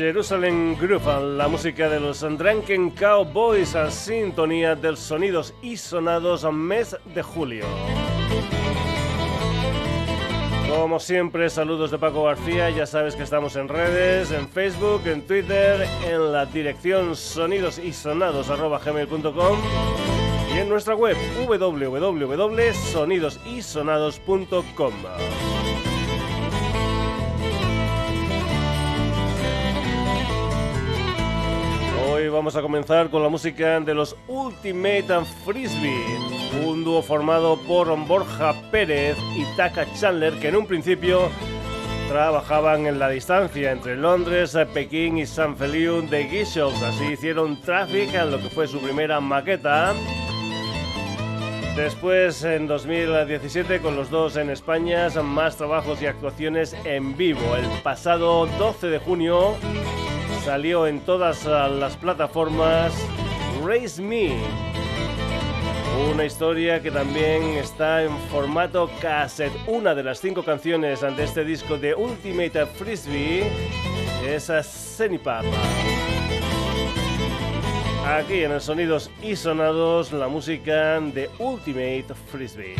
Jerusalem Groove, la música de los Drunken Cowboys a sintonía del sonidos y sonados mes de julio. Como siempre, saludos de Paco García. Ya sabes que estamos en redes, en Facebook, en Twitter, en la dirección sonidosisonados.com y en nuestra web www.sonidosysonados.com. Hoy vamos a comenzar con la música de los Ultimate Frisbee, un dúo formado por Borja Pérez y Taka Chandler que en un principio trabajaban en la distancia entre Londres, Pekín y San Feliu de Guichos. Así hicieron Traffic en lo que fue su primera maqueta. Después, en 2017, con los dos en España, más trabajos y actuaciones en vivo. El pasado 12 de junio Salió en todas las plataformas Raise Me. Una historia que también está en formato cassette. Una de las cinco canciones ante este disco de Ultimate Frisbee es Zenipapa. Aquí en el Sonidos y Sonados, la música de Ultimate Frisbee.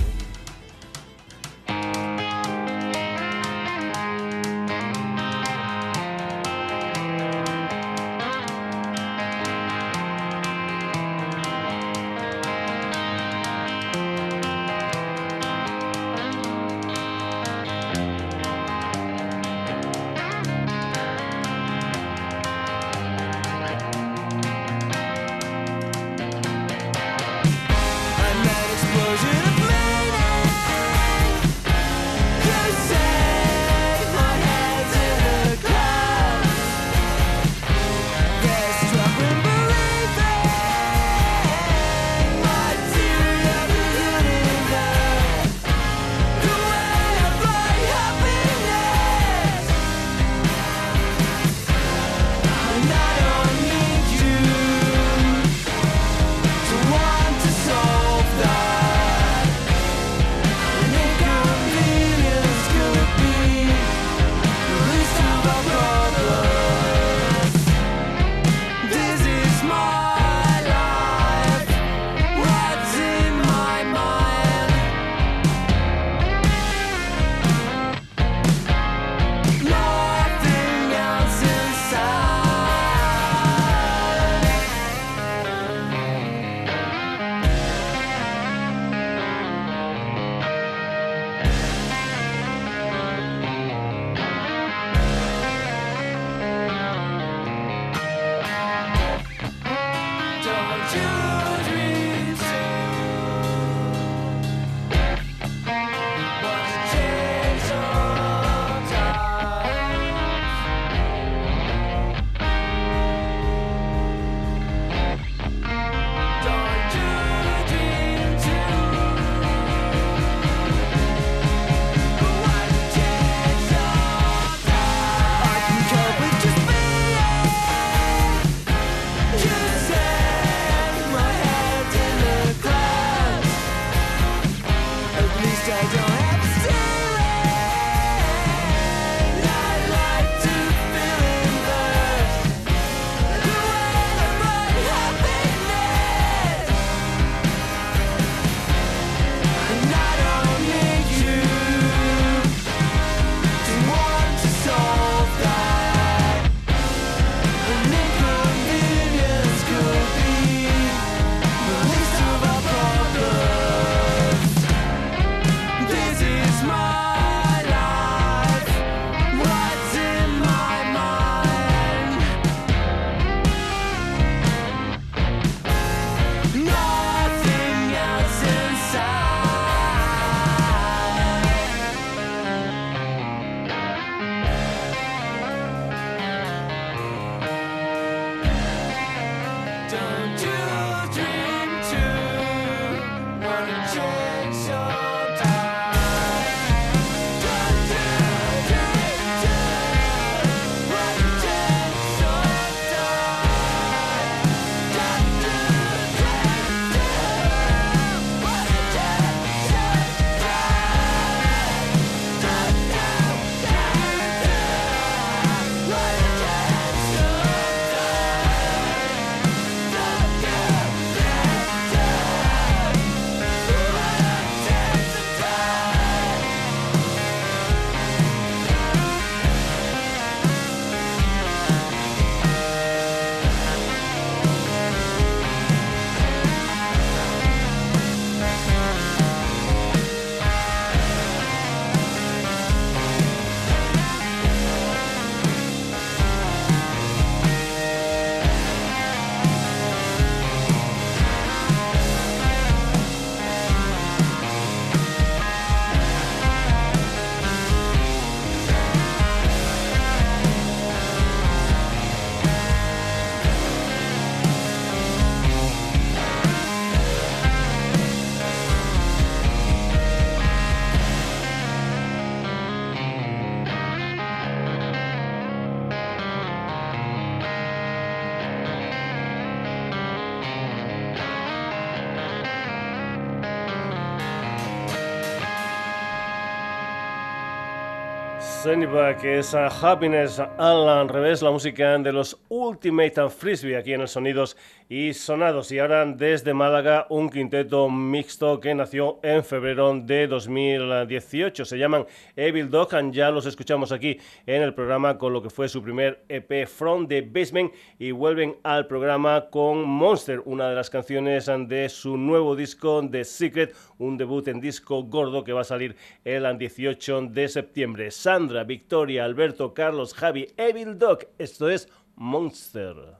Que es Happiness al revés, la música de los Ultimate Frisbee aquí en el Sonidos y Sonados. Y ahora desde Málaga un quinteto mixto que nació en febrero de 2018. Se llaman Evil Dog, ya los escuchamos aquí en el programa con lo que fue su primer EP From the Basement y vuelven al programa con Monster, una de las canciones de su nuevo disco The Secret, un debut en disco gordo que va a salir el 18 de septiembre. Sandra, Victoria, Alberto, Carlos, Javi, Evil Dog. Esto es Monster.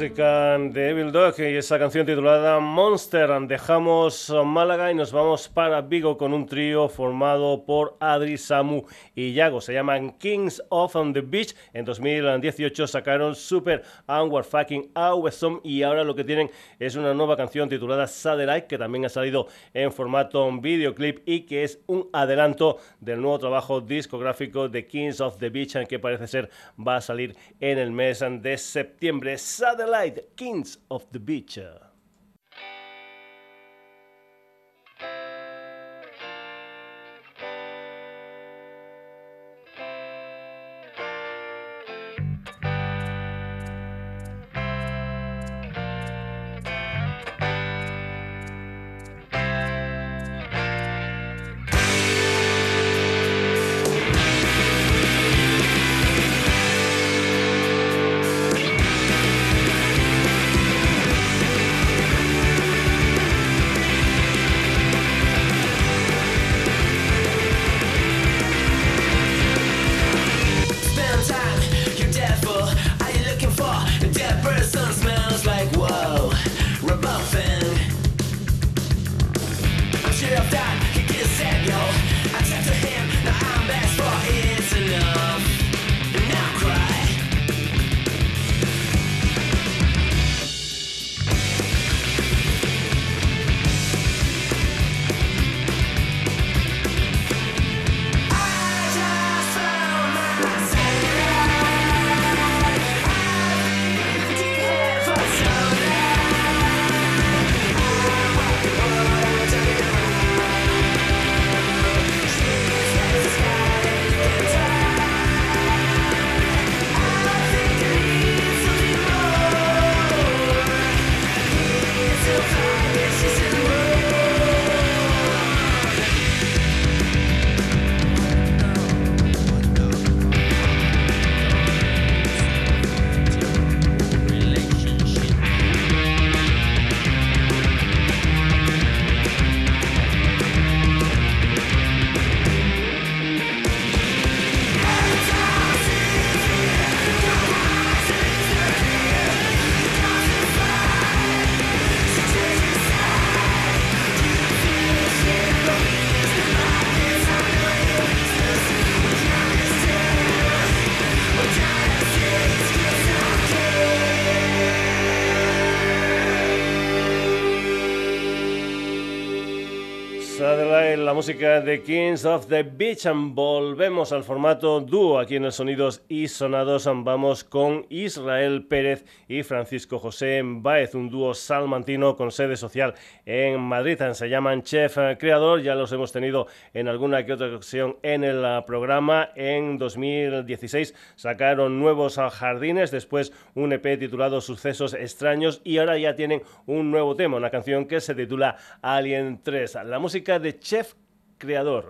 Música de Evil Dog y esa canción titulada Monster. Dejamos Málaga y nos vamos para Vigo con un trío formado por Adri, Samu y Yago. Se llaman Kings of the Beach. En 2018 sacaron Super Anwar Fucking Awesome y ahora lo que tienen es una nueva canción titulada Satellite que también ha salido en formato videoclip y que es un adelanto del nuevo trabajo discográfico de Kings of the Beach que parece ser va a salir en el mes de septiembre. Satellite Light, Kings of the Beach. Música de Kings of the Beach and volvemos al formato dúo aquí en el Sonidos y Sonados. Vamos con Israel Pérez y Francisco José Baez, un dúo salmantino con sede social en Madrid. Se llaman Chef Creador, ya los hemos tenido en alguna que otra ocasión en el programa. En 2016 sacaron Nuevos Jardines, después un EP titulado Sucesos Extraños y ahora ya tienen un nuevo tema, una canción que se titula Alien 3. La música de Chef creador.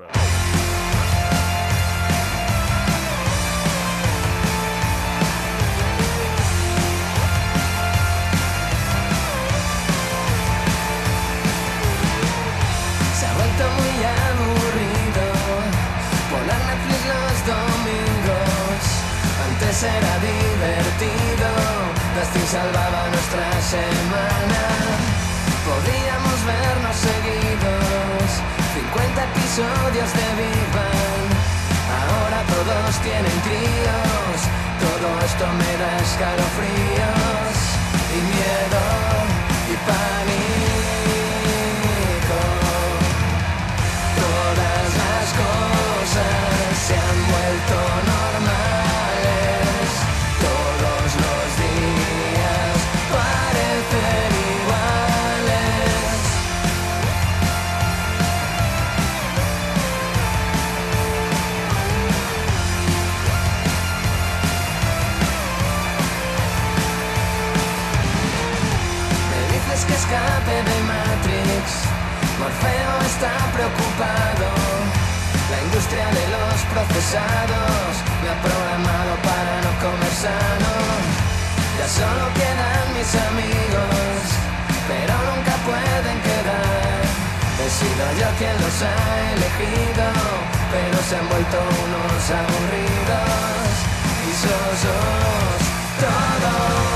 Se ha vuelto muy aburrido poner Netflix los domingos. Antes era divertido, Dustin salvaba nuestra semana. Episodios de Big Bang. Ahora todos tienen críos. Todo esto me da escalofríos Morfeo está preocupado. La industria de los procesados me ha programado para no comer sano. Ya solo quedan mis amigos, pero nunca pueden quedar. He sido yo quien los ha elegido, pero se han vuelto unos aburridos y sosos todos.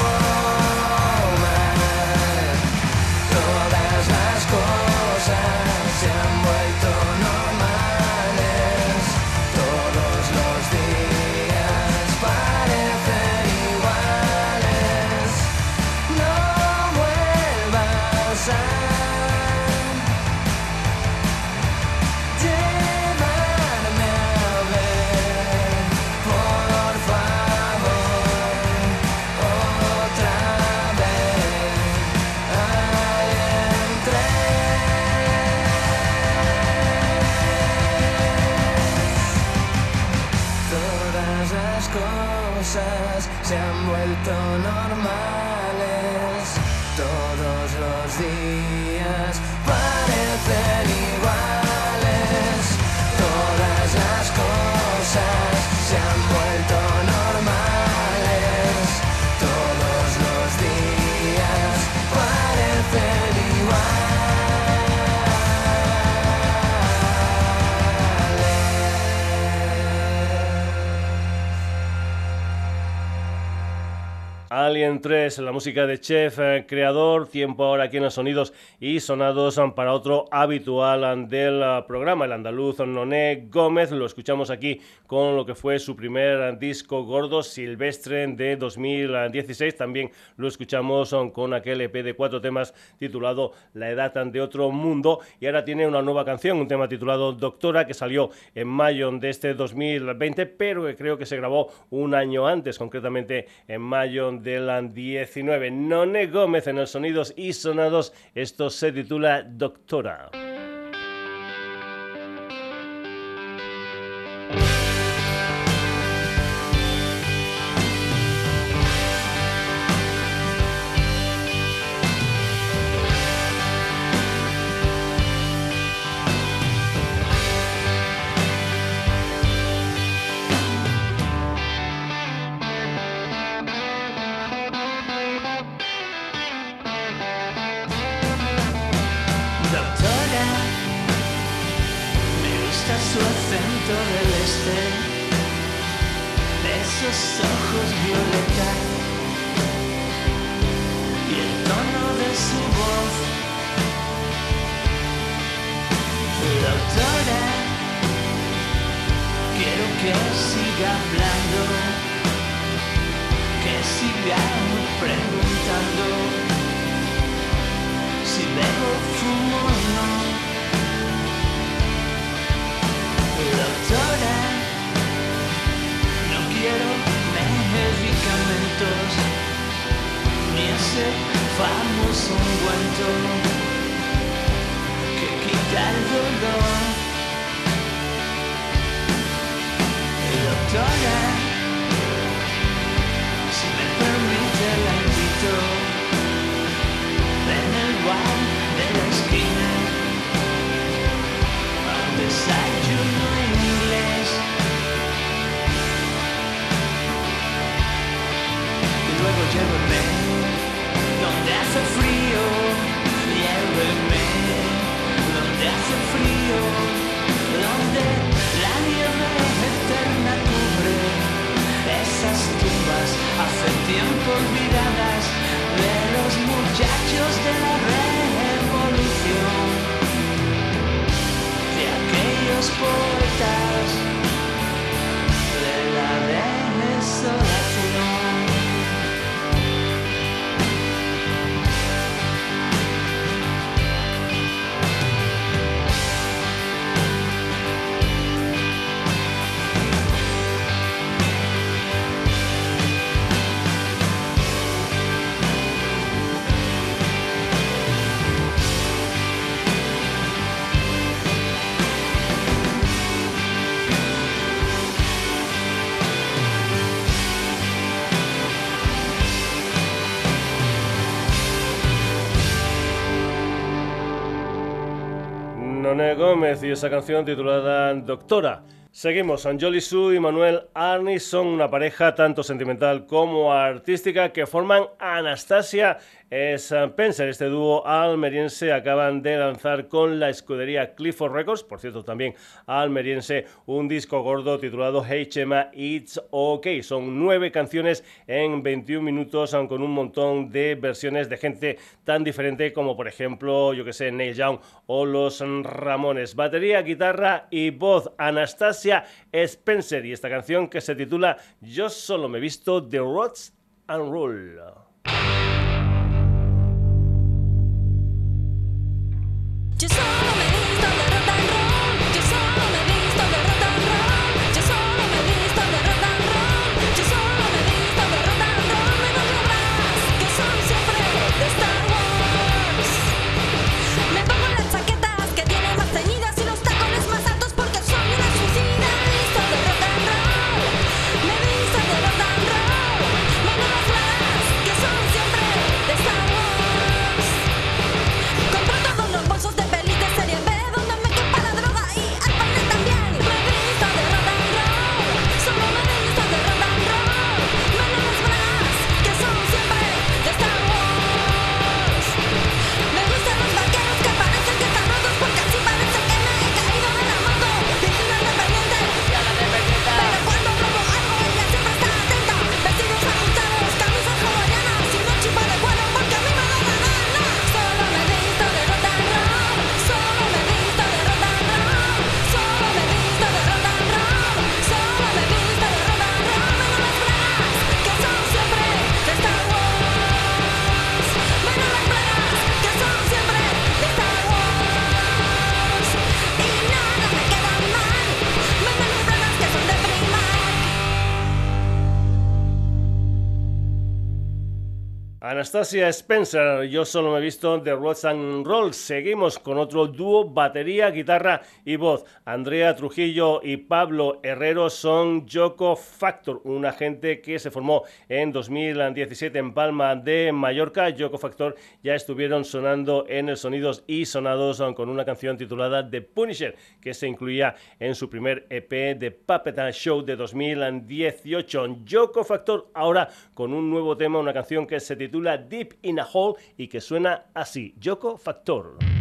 Alien 3, la música de Chef, eh, creador, tiempo ahora aquí en los sonidos y sonados um, para otro habitual um, del uh, programa, el andaluz Noné Gómez, lo escuchamos aquí con lo que fue su primer disco gordo silvestre de 2016, también lo escuchamos con aquel EP de cuatro temas titulado La edad de otro mundo. Y ahora tiene una nueva canción, un tema titulado Doctora que salió en mayo de este 2020, pero que creo que se grabó un año antes, concretamente en mayo del 19. None Gómez en el Sonidos y Sonados, esto se titula Doctora. que siga hablando, que siga preguntando si debo fumo o no. Doctora, no quiero medicamentos ni ese famoso guanto que quita el dolor. Si me permite la invito en el bar de la esquina a un desayuno en inglés. Y luego llévame donde hace frío y esas tumbas hace tiempo olvidadas de los muchachos de la revolución, de aquellos poetas de la Venezuela. Gómez y esa canción titulada Doctora. Seguimos, Anjoli Su y Manuel Arni son una pareja tanto sentimental como artística que forman Anastasia Spencer. Este dúo almeriense acaban de lanzar con la escudería Clifford Records, por cierto también almeriense, un disco gordo titulado Hey It's OK. Son nueve canciones en 21 minutos con un montón de versiones de gente tan diferente como por ejemplo, yo que sé, Neil Young o los Ramones. Batería, guitarra y voz. Anastasia Spencer y esta canción que se titula Yo solo me visto The Rods and Roll. just Anastasia Spencer, yo solo me he visto de Rods and Rolls. Seguimos con otro dúo, batería, guitarra y voz. Andrea Trujillo y Pablo Herrero son Yoko Factor, una gente que se formó en 2017 en Palma de Mallorca. Yoko Factor ya estuvieron sonando en el Sonidos y Sonados con una canción titulada The Punisher, que se incluía en su primer EP de Puppet Show de 2018. Yoko Factor ahora con un nuevo tema, una canción que se titula Deep in a Hole y que suena así, Yoko Factor.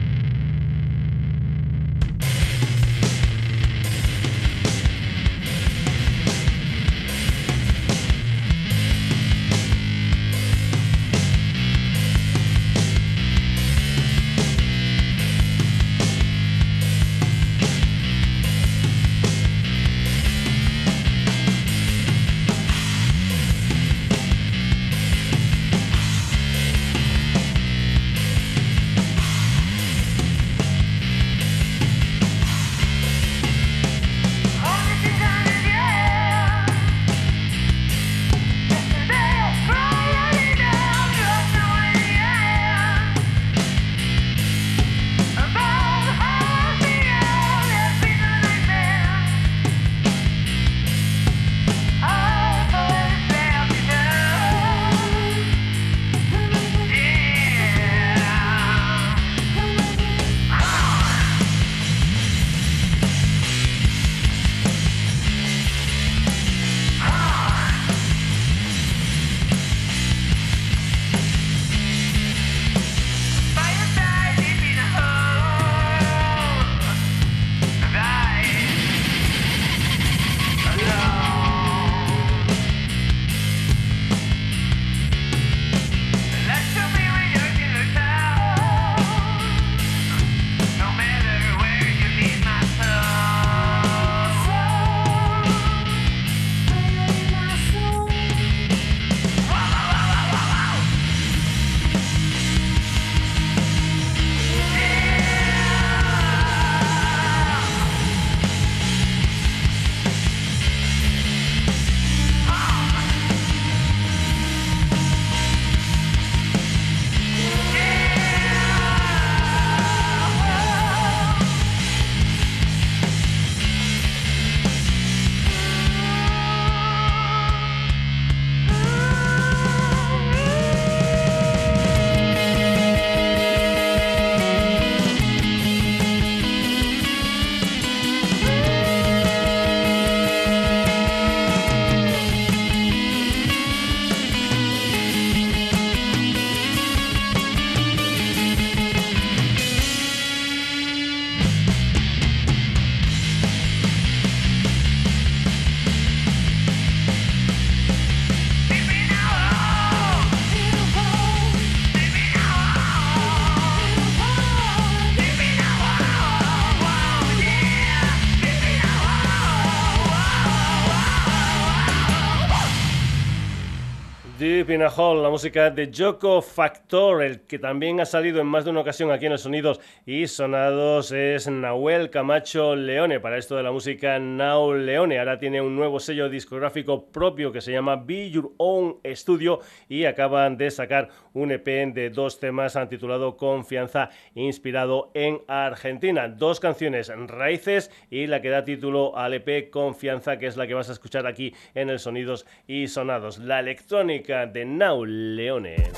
La música de Joko Factor, el que también ha salido en más de una ocasión aquí en los sonidos y sonados es Nahuel Camacho Leone. Para esto de la música Now Leone, ahora tiene un nuevo sello discográfico propio que se llama Be Your Own Studio y acaban de sacar un EP de dos temas titulado Confianza, inspirado en Argentina. Dos canciones, Raíces y la que da título al EP Confianza, que es la que vas a escuchar aquí en el Sonidos y Sonados. La electrónica de Now Leone.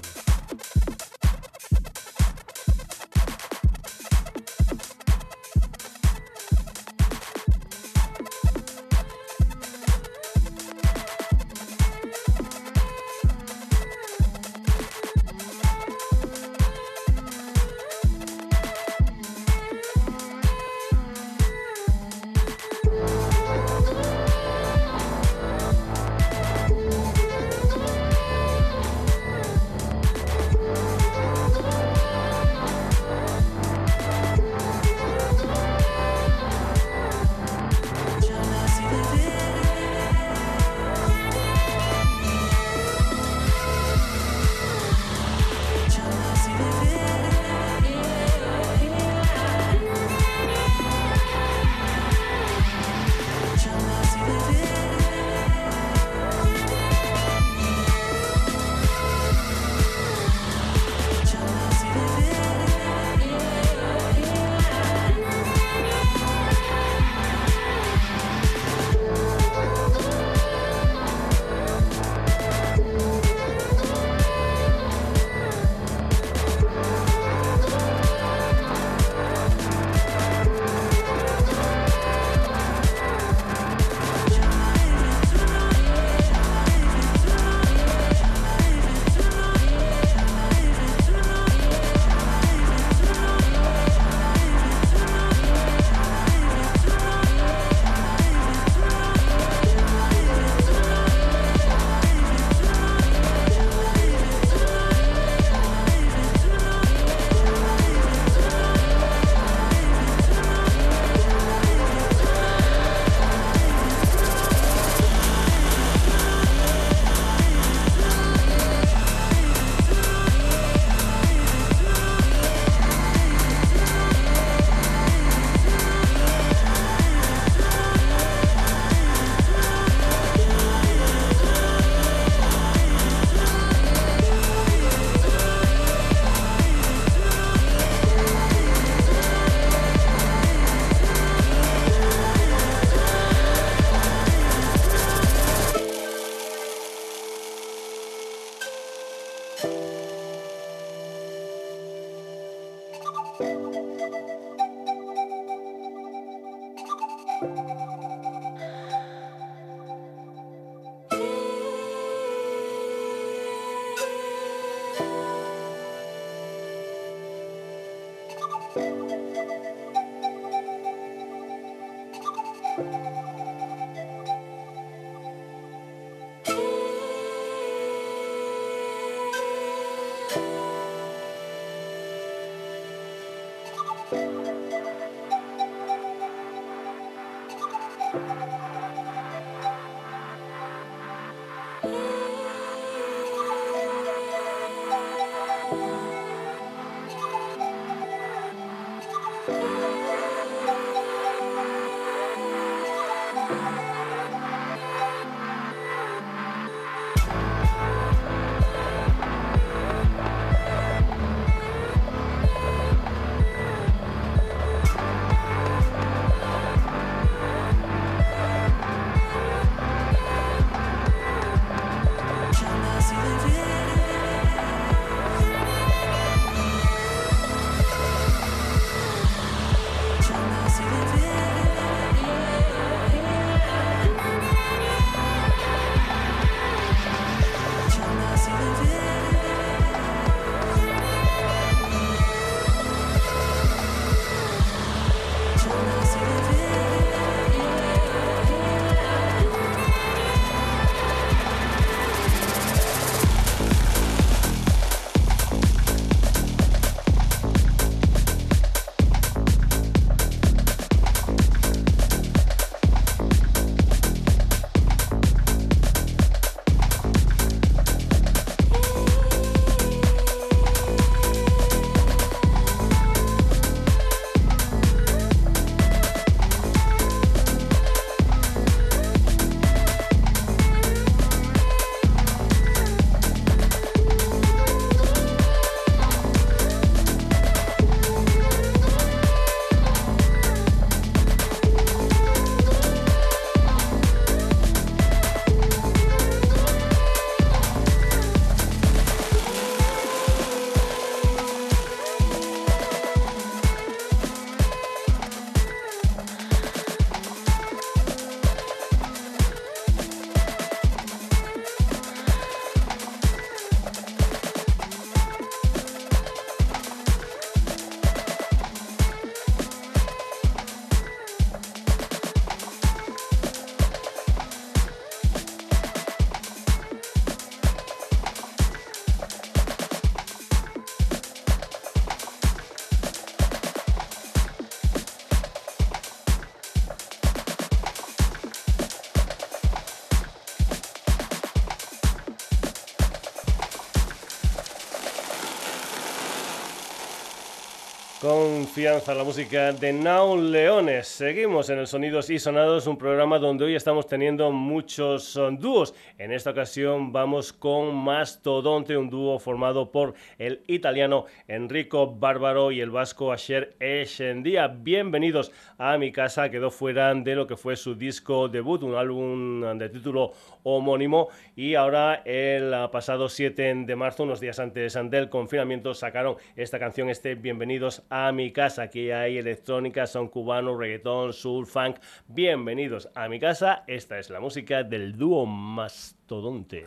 Confianza la música de Now Leones. Seguimos en el Sonidos y Sonados, un programa donde hoy estamos teniendo muchos uh, dúos. En esta ocasión vamos con Mastodonte, un dúo formado por el italiano Enrico Bárbaro y el vasco Asher Eschendia. Bienvenidos a mi casa, quedó fuera de lo que fue su disco debut, un álbum de título homónimo y ahora el pasado 7 de marzo, unos días antes del confinamiento, sacaron esta canción, este Bienvenidos a mi casa. Aquí hay electrónica, son cubanos, reggaetón, soul, funk. Bienvenidos a mi casa. Esta es la música del dúo Mastodonte.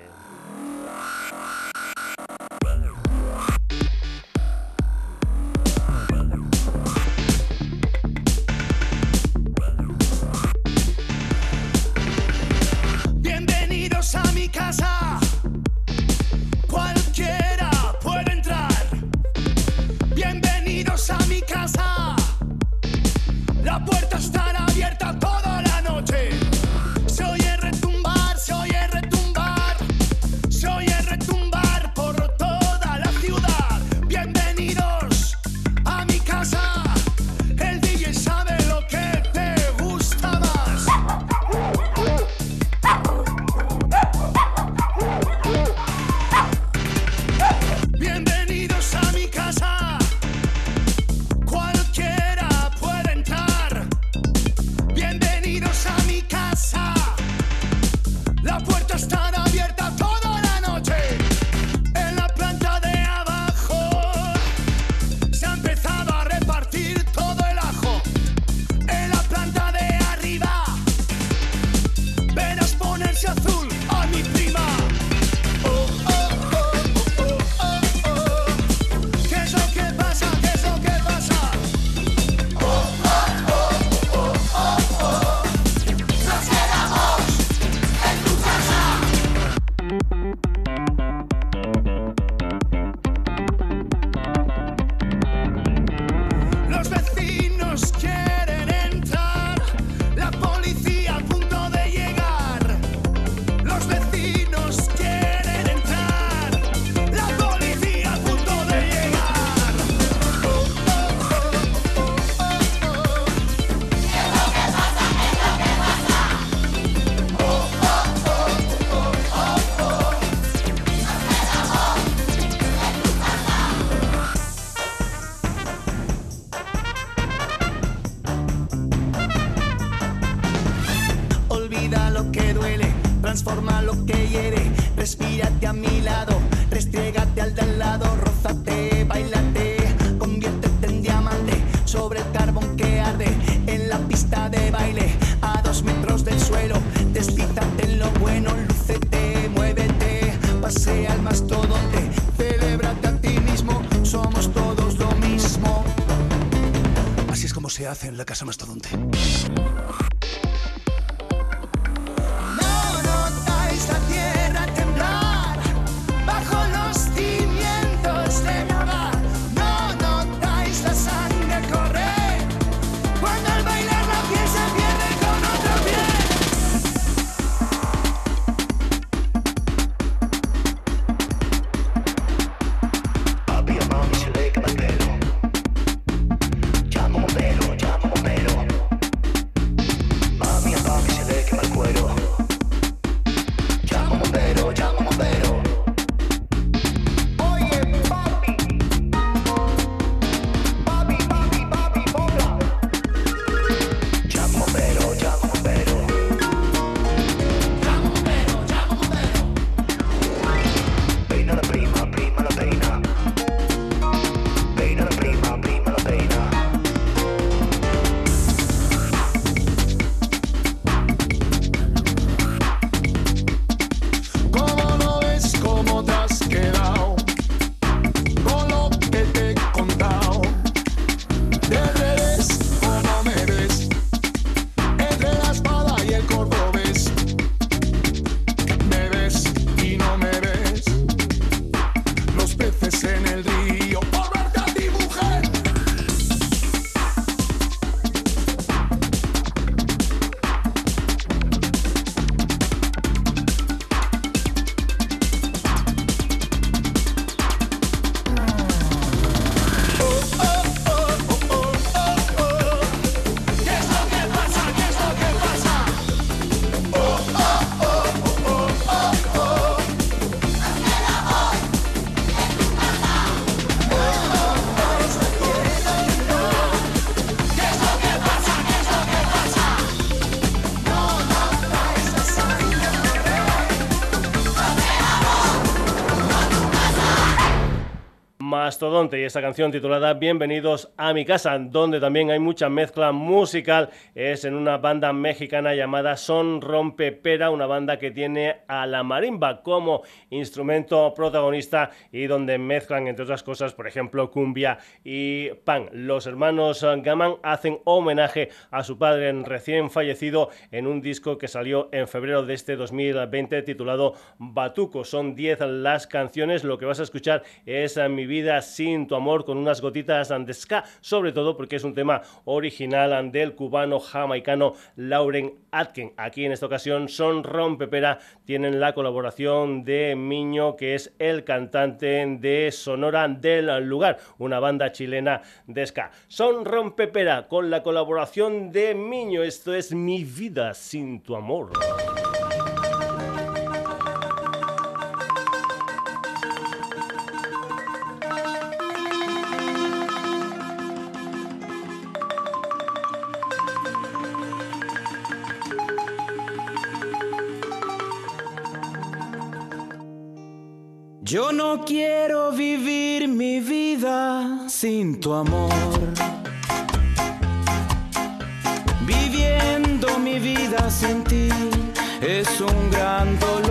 Y esta canción titulada Bienvenidos a mi casa, donde también hay mucha mezcla musical, es en una banda mexicana llamada Son Rompepera, una banda que tiene a la marimba como instrumento protagonista y donde mezclan entre otras cosas, por ejemplo, cumbia y pan. Los hermanos Gaman hacen homenaje a su padre recién fallecido en un disco que salió en febrero de este 2020 titulado Batuco. Son 10 las canciones, lo que vas a escuchar es Mi vida sin tu amor con unas gotitas de ska, sobre todo porque es un tema original del cubano jamaicano Lauren Atkin. Aquí en esta ocasión son Rompepera, tienen la colaboración de Miño, que es el cantante de Sonora del lugar, una banda chilena de ska. Son Rompepera con la colaboración de Miño, esto es Mi vida sin tu amor. Yo no quiero vivir mi vida sin tu amor. Viviendo mi vida sin ti es un gran dolor.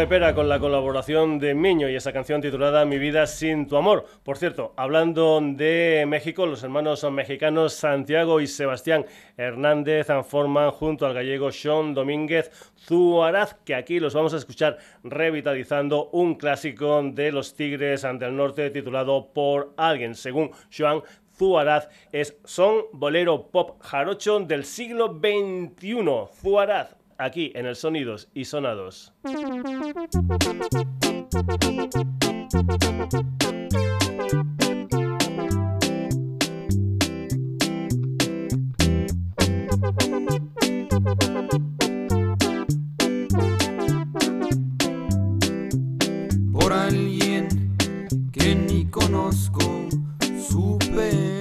Rompepera con la colaboración de Miño y esa canción titulada Mi vida sin tu amor. Por cierto, hablando de México, los hermanos mexicanos Santiago y Sebastián Hernández forman junto al gallego Sean Domínguez Zuaraz, que aquí los vamos a escuchar revitalizando un clásico de los Tigres ante el norte titulado Por alguien. Según Joan Zuaraz es son bolero pop jarocho del siglo XXI. Zuaraz, aquí en el Sonidos y Sonados. Por alguien que ni conozco, supe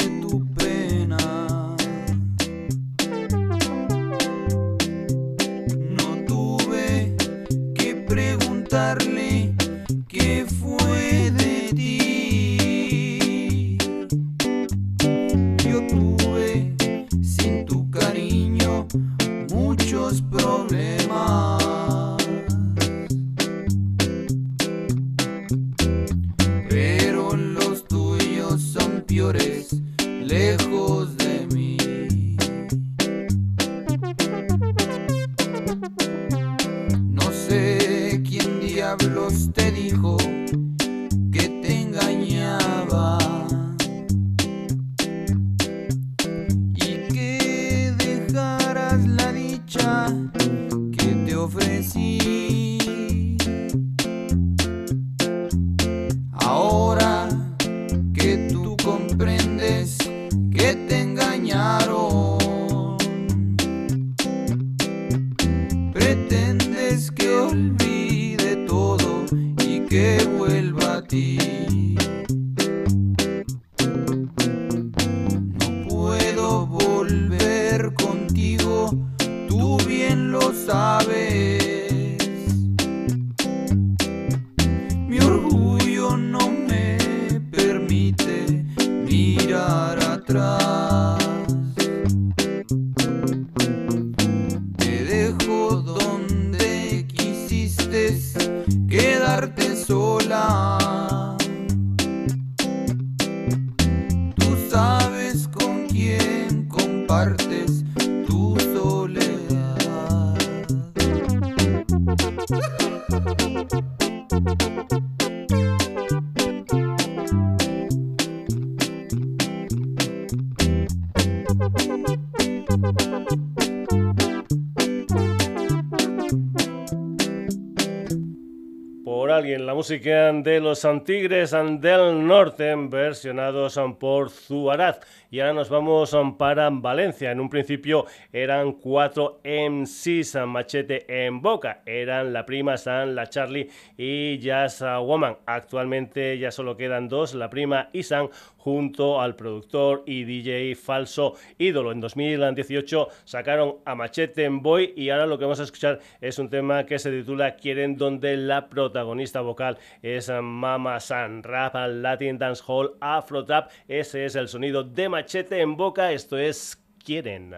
alguien la música de los Antigres del Norte, versionados por Zuaraz. Y ahora nos vamos para Valencia. En un principio eran cuatro MCs, Machete en Boca. Eran la prima San, la Charlie y Jazz Woman. Actualmente ya solo quedan dos, la prima y San, junto al productor y DJ Falso Ídolo. En 2018 sacaron a Machete en Boy y ahora lo que vamos a escuchar es un tema que se titula Quieren donde la protagonista vocal es Mama San, rap, Latin Dance Hall, Afro Trap. Ese es el sonido de Machete en boca. Esto es Quieren.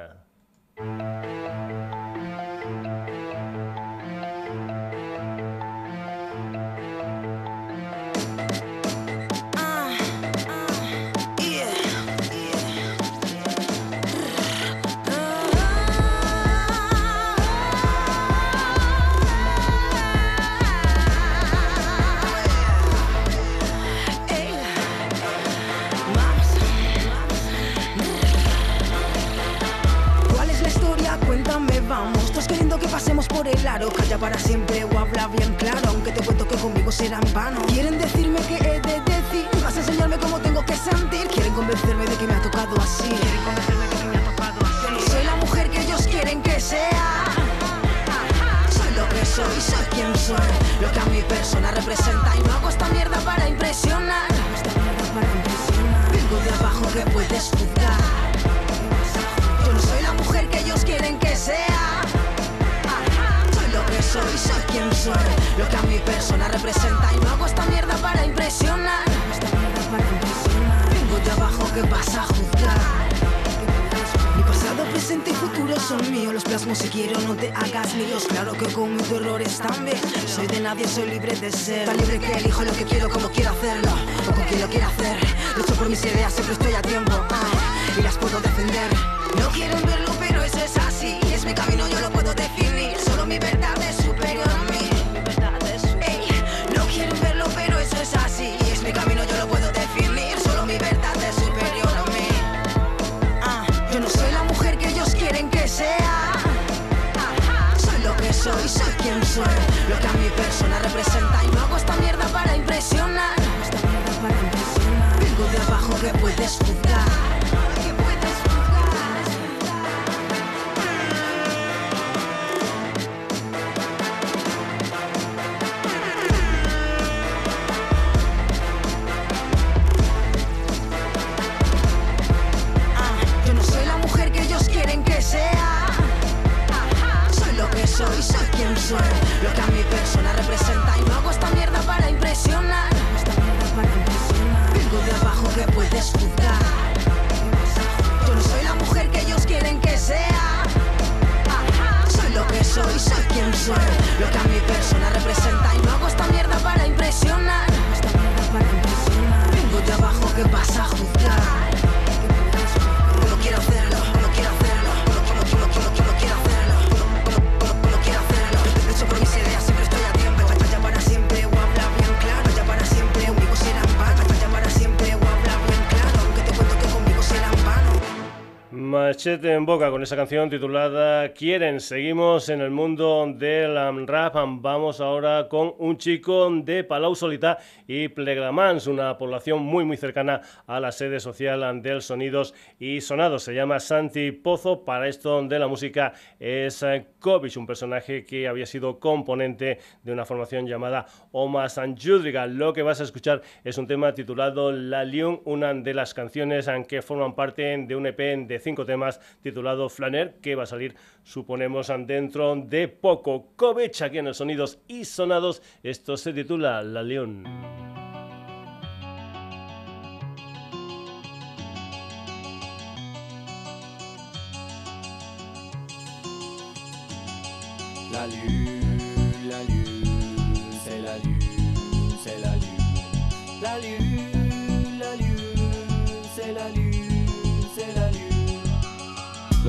Por el aro. Calla para siempre o habla bien claro. Aunque te cuento que conmigo será en vano. Quieren decirme que he de decir. Vas a enseñarme cómo tengo que sentir. Quieren convencerme de que me ha tocado así. Quieren convencerme de que me ha tocado así. Soy la mujer que ellos quieren que sea. Soy lo que soy, soy quien soy. Lo que a mi persona representa. Y no hago esta mierda para impresionar. Vengo de abajo que puedes juzgar. Yo no soy la mujer que ellos quieren que sea soy, soy quien soy. Lo que a mi persona representa. Y no hago esta mierda para impresionar. De abajo que vas a juzgar. Mi pasado, presente y futuro son míos. Los plasmos si quiero, no te hagas míos. Claro que cometo errores también. Soy de nadie, soy libre de ser. Tan libre que elijo lo que quiero, como quiero hacerlo. O con quien lo quiero hacer. Lucho por mis ideas, siempre estoy a tiempo. y las puedo defender. No quieren verlo, pero eso es así. Es mi camino, yo lo puedo definir. Solo mi verdad Soy soy quien soy. Lo que a mi persona representa. Y no Machete en boca con esa canción titulada Quieren. Seguimos en el mundo del rap. Vamos ahora con un chico de Palau Solita y Plegramans, una población muy muy cercana a la sede social del Sonidos y Sonados. Se llama Santi Pozo. Para esto de la música es Kovic, un personaje que había sido componente de una formación llamada Oma San Judriga. Lo que vas a escuchar es un tema titulado La Lion, una de las canciones que forman parte de un EP de cinco temas titulado Flaner, que va a salir, suponemos, dentro de poco. Covech aquí en los sonidos y sonados. Esto se titula La León. La lune, la lune, c'est la lune, c'est la lune, la lune.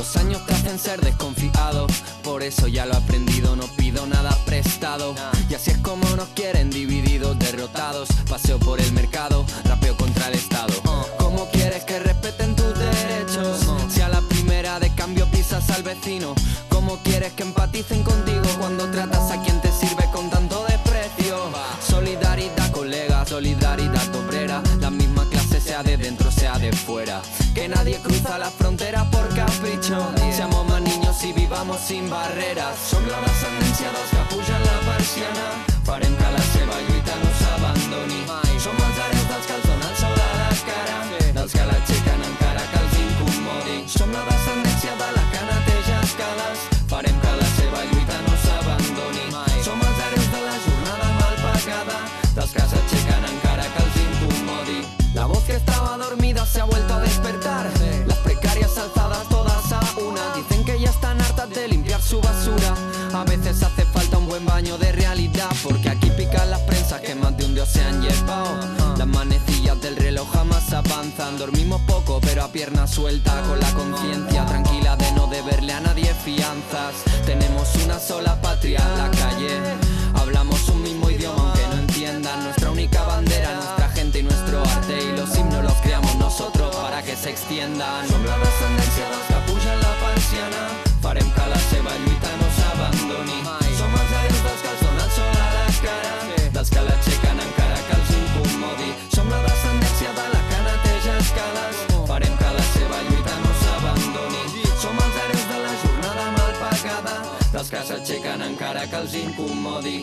Los años te hacen ser desconfiado, por eso ya lo he aprendido, no pido nada prestado. Y así es como nos quieren divididos, derrotados. Paseo por el mercado, rapeo contra el Estado. ¿Cómo quieres que respeten tus derechos? Si a la primera de cambio pisas al vecino, ¿cómo quieres que empaticen contigo cuando tratas a quien te sirve con tanto desprecio? Solidaridad, colega, solidaridad obrera, la misma clase sea de dentro, sea de fuera. Que nadie cruza la frontera por capricho. Seamos más niños y vivamos sin barreras. Som la descendència dels que pugen la persiana. Farem que la seva lluita no s'abandoni. Som els hereus dels que els donen sol a la cara, dels que l'aixequen encara que els incomodi. Som la descendència de la que neteja escales. Farem que la seva lluita no s'abandoni. Som els hereus de la jornada mal pagada, dels que s'aixequen encara que els incomodi. La voz que estaba dormida se ha vuelto a su basura. A veces hace falta un buen baño de realidad, porque aquí pican las prensas que más de un dios se han llevado. Las manecillas del reloj jamás avanzan. Dormimos poco, pero a pierna suelta, con la conciencia tranquila de no deberle a nadie fianzas. Tenemos una sola patria, la calle. Hablamos un mismo idioma, aunque no entiendan. Nuestra única bandera, nuestra gente y nuestro arte. Y los himnos los creamos nosotros para que se extiendan. Som la descendència dels que pugen la persiana. Farem que la seva lluita no s'abandoni. Som els hereus dels que els dona el sol a la cara, dels que l'aixequen encara que els incomodi. Som la descendència de la que neteja escales. Farem que la seva lluita no s'abandoni. Som els hereus de la jornada mal pagada, dels que s'aixequen encara que els incomodi.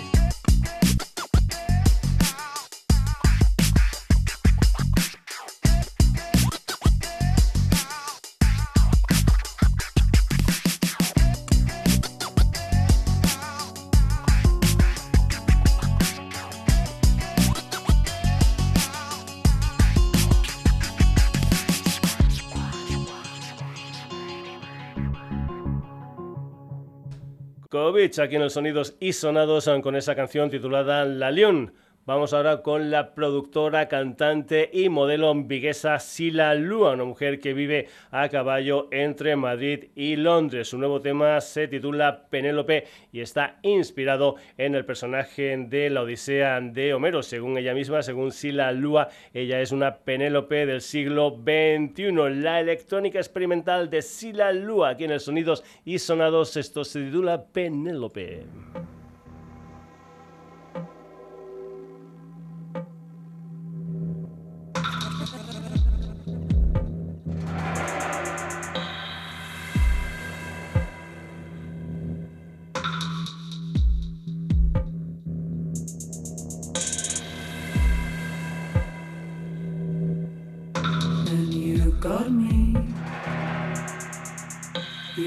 Aquí en los sonidos y sonados con esa canción titulada La León. Vamos ahora con la productora, cantante y modelo viguesa Sila Lua, una mujer que vive a caballo entre Madrid y Londres. Su nuevo tema se titula Penélope y está inspirado en el personaje de la Odisea de Homero. Según ella misma, según Sila Lua, ella es una Penélope del siglo XXI. La electrónica experimental de Sila Lua, aquí en el Sonidos y Sonados, esto se titula Penélope.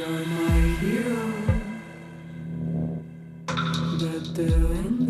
You're my hero. But the window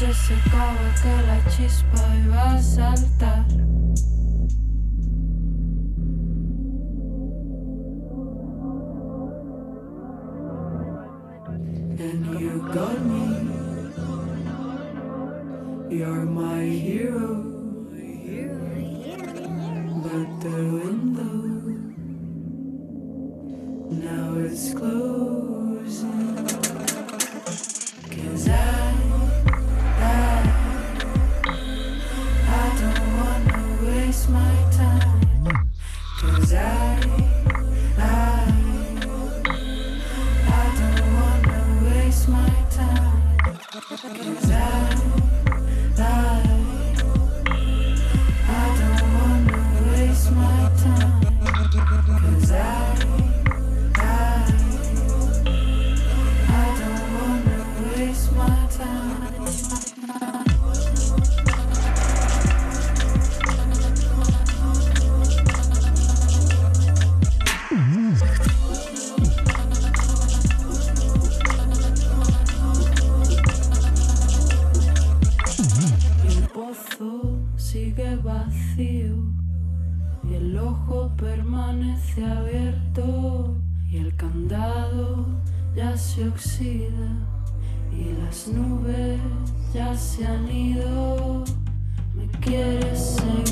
campo se secaba, que la chispa iba a saltar. La Lua y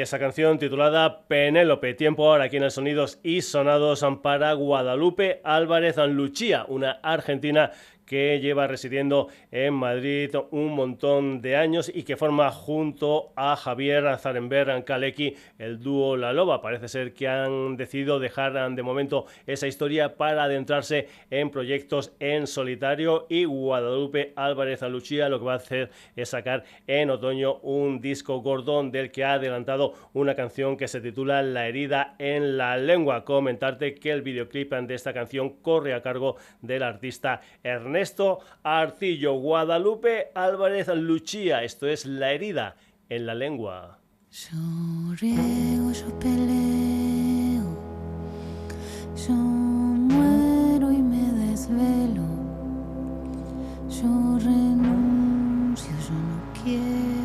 esa canción titulada Penélope. Tiempo ahora aquí en el Sonidos y Sonados para Guadalupe Álvarez Luchía, una argentina que lleva residiendo en Madrid un montón de años y que forma junto a Javier Zarenberg Kaleki el dúo La Loba. Parece ser que han decidido dejar de momento esa historia para adentrarse en proyectos en solitario y Guadalupe Álvarez Aluchía lo que va a hacer es sacar en otoño un disco gordón del que ha adelantado una canción que se titula La herida en la lengua. Comentarte que el videoclip de esta canción corre a cargo del artista Ernesto Ernesto Arcillo, Guadalupe Álvarez Luchía. Esto es La herida en la lengua. Yo riego, yo peleo, yo muero y me desvelo, yo renuncio, yo no quiero,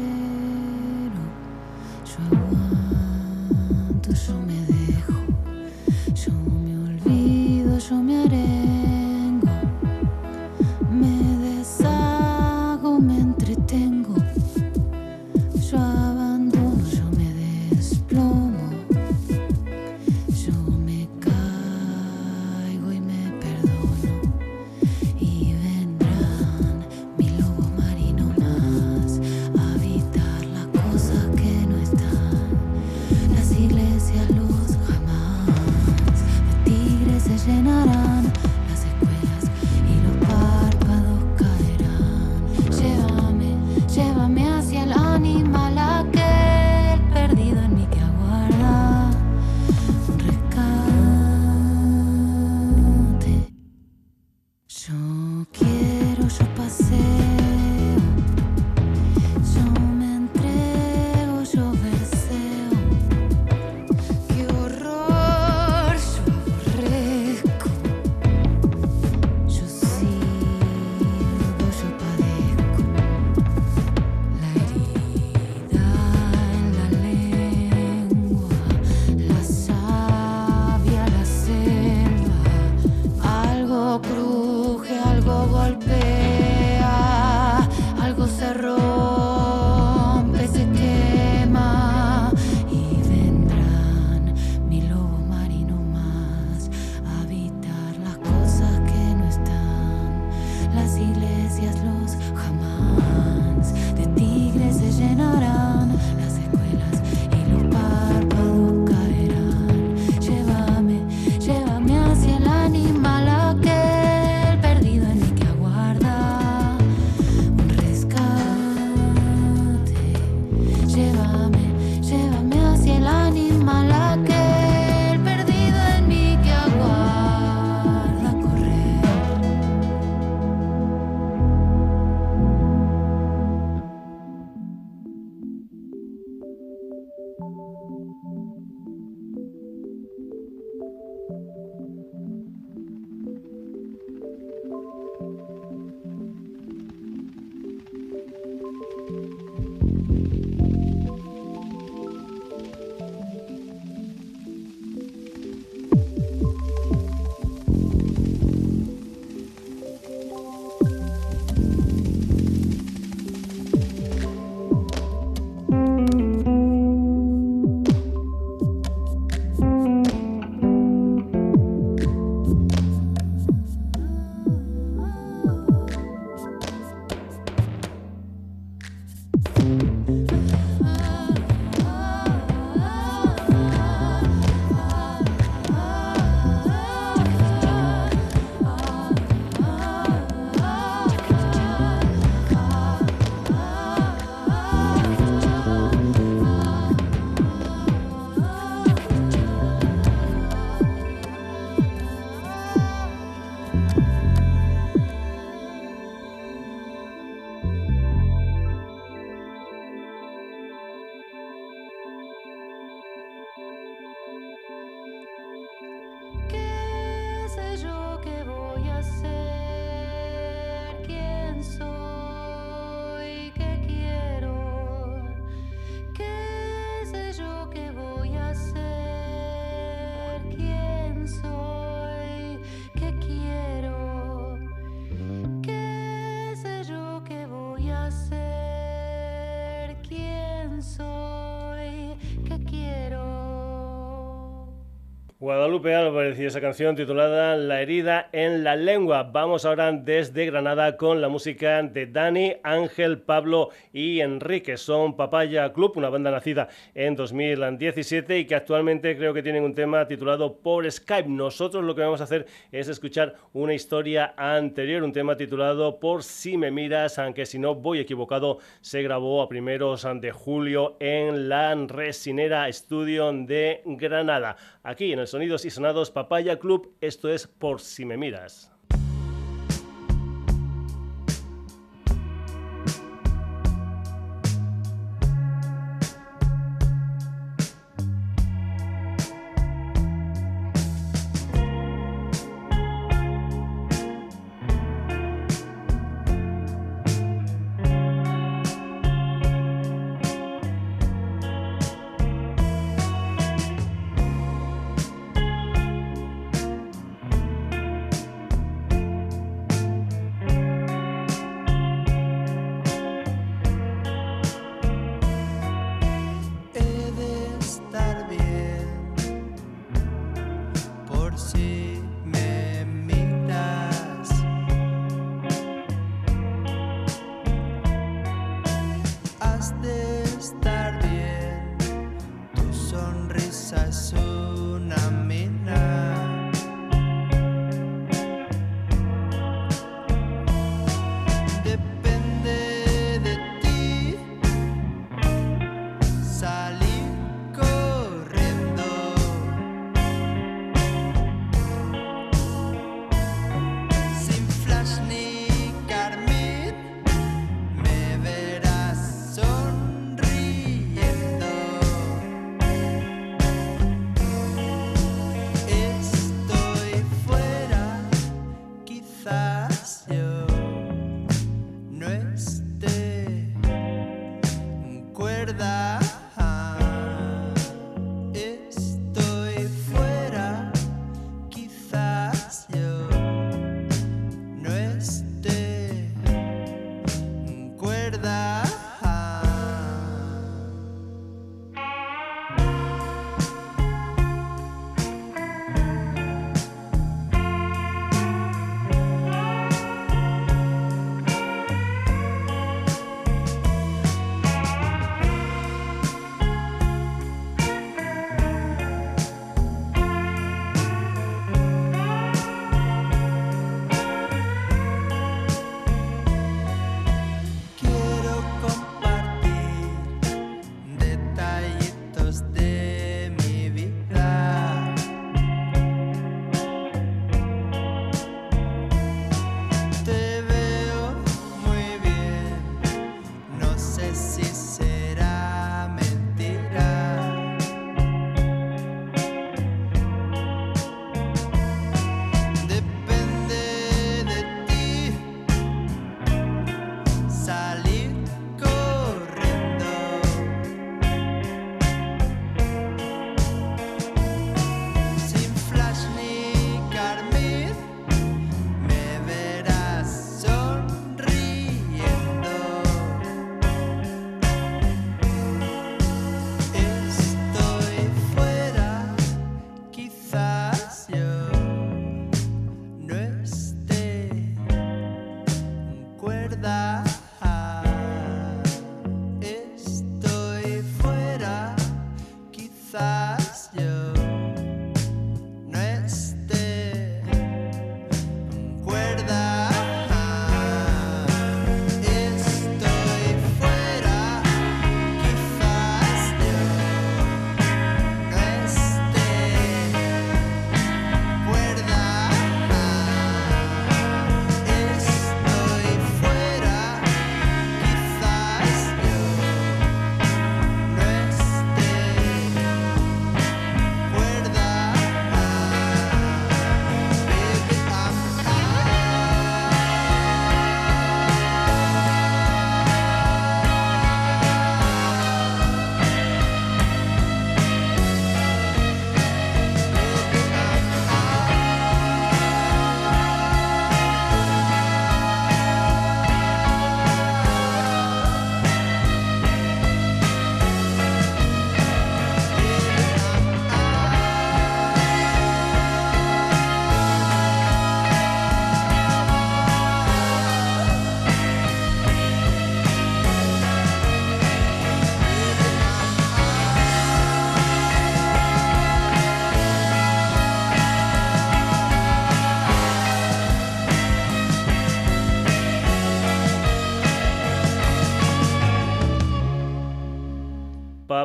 Guadalupe Álvarez y esa canción titulada La herida en la lengua. Vamos ahora desde Granada con la música de Dani, Ángel, Pablo y Enrique. Son Papaya Club, una banda nacida en 2017 y que actualmente creo que tienen un tema titulado Por Skype. Nosotros lo que vamos a hacer es escuchar una historia anterior, un tema titulado Por si me miras, aunque si no voy equivocado, se grabó a primeros de julio en la Resinera Studio de Granada. Aquí en el Sonidos y Sonados Papaya Club, esto es Por si me miras.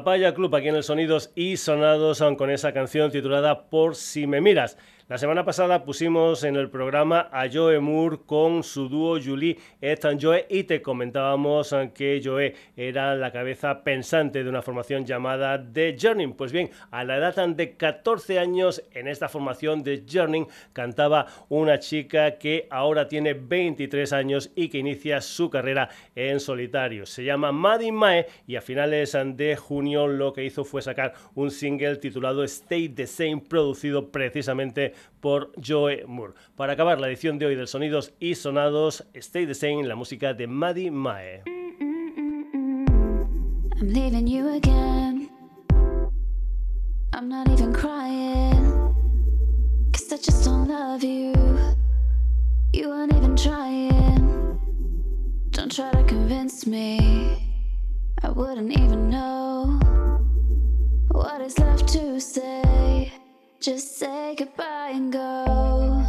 Papaya Club aquí en el Sonidos y Sonados con esa canción titulada Por si me miras. La semana pasada pusimos en el programa a Joe Moore con su dúo Julie et Joe y te comentábamos que Joe era la cabeza pensante de una formación llamada The Journey. Pues bien, a la edad de 14 años en esta formación de Journey cantaba una chica que ahora tiene 23 años y que inicia su carrera en solitario. Se llama Maddie Mae y a finales de junio lo que hizo fue sacar un single titulado Stay the Same producido precisamente por Joe Moore. Para acabar la edición de hoy del Sonidos y Sonados, Stay the Same, la música de Maddie Mae. I'm leaving you again. I'm not even crying. Cause I just don't love you. You aren't even trying. Don't try to convince me. I wouldn't even know what is left to say. Just say goodbye and go.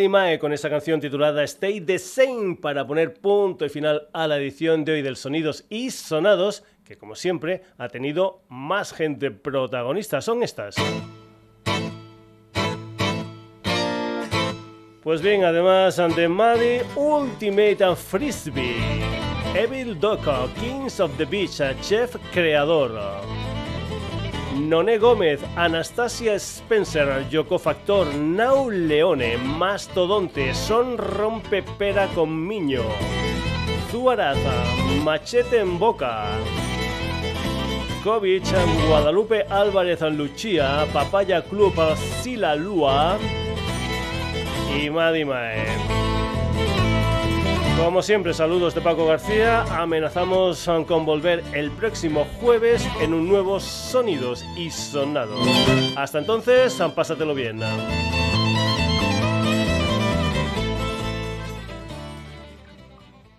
Maddie Mae con esa canción titulada Stay the Same para poner punto y final a la edición de hoy del Sonidos y Sonados, que como siempre ha tenido más gente protagonista. Son estas. Pues bien, además de Maddie, Ultimate Frisbee, Evil Doco, Kings of the Beach, chef creador. Noné Gómez, Anastasia Spencer, Yoko Factor, Nau Leone, Mastodonte, Son Rompepera con Miño, Zuaraza, Machete en Boca, Kovic, Guadalupe Álvarez Luchía, Papaya Club Sila Lua y Madi Mae. Como siempre, saludos de Paco García. Amenazamos con volver el próximo jueves en un nuevo Sonidos y Sonados. Hasta entonces, pásatelo bien.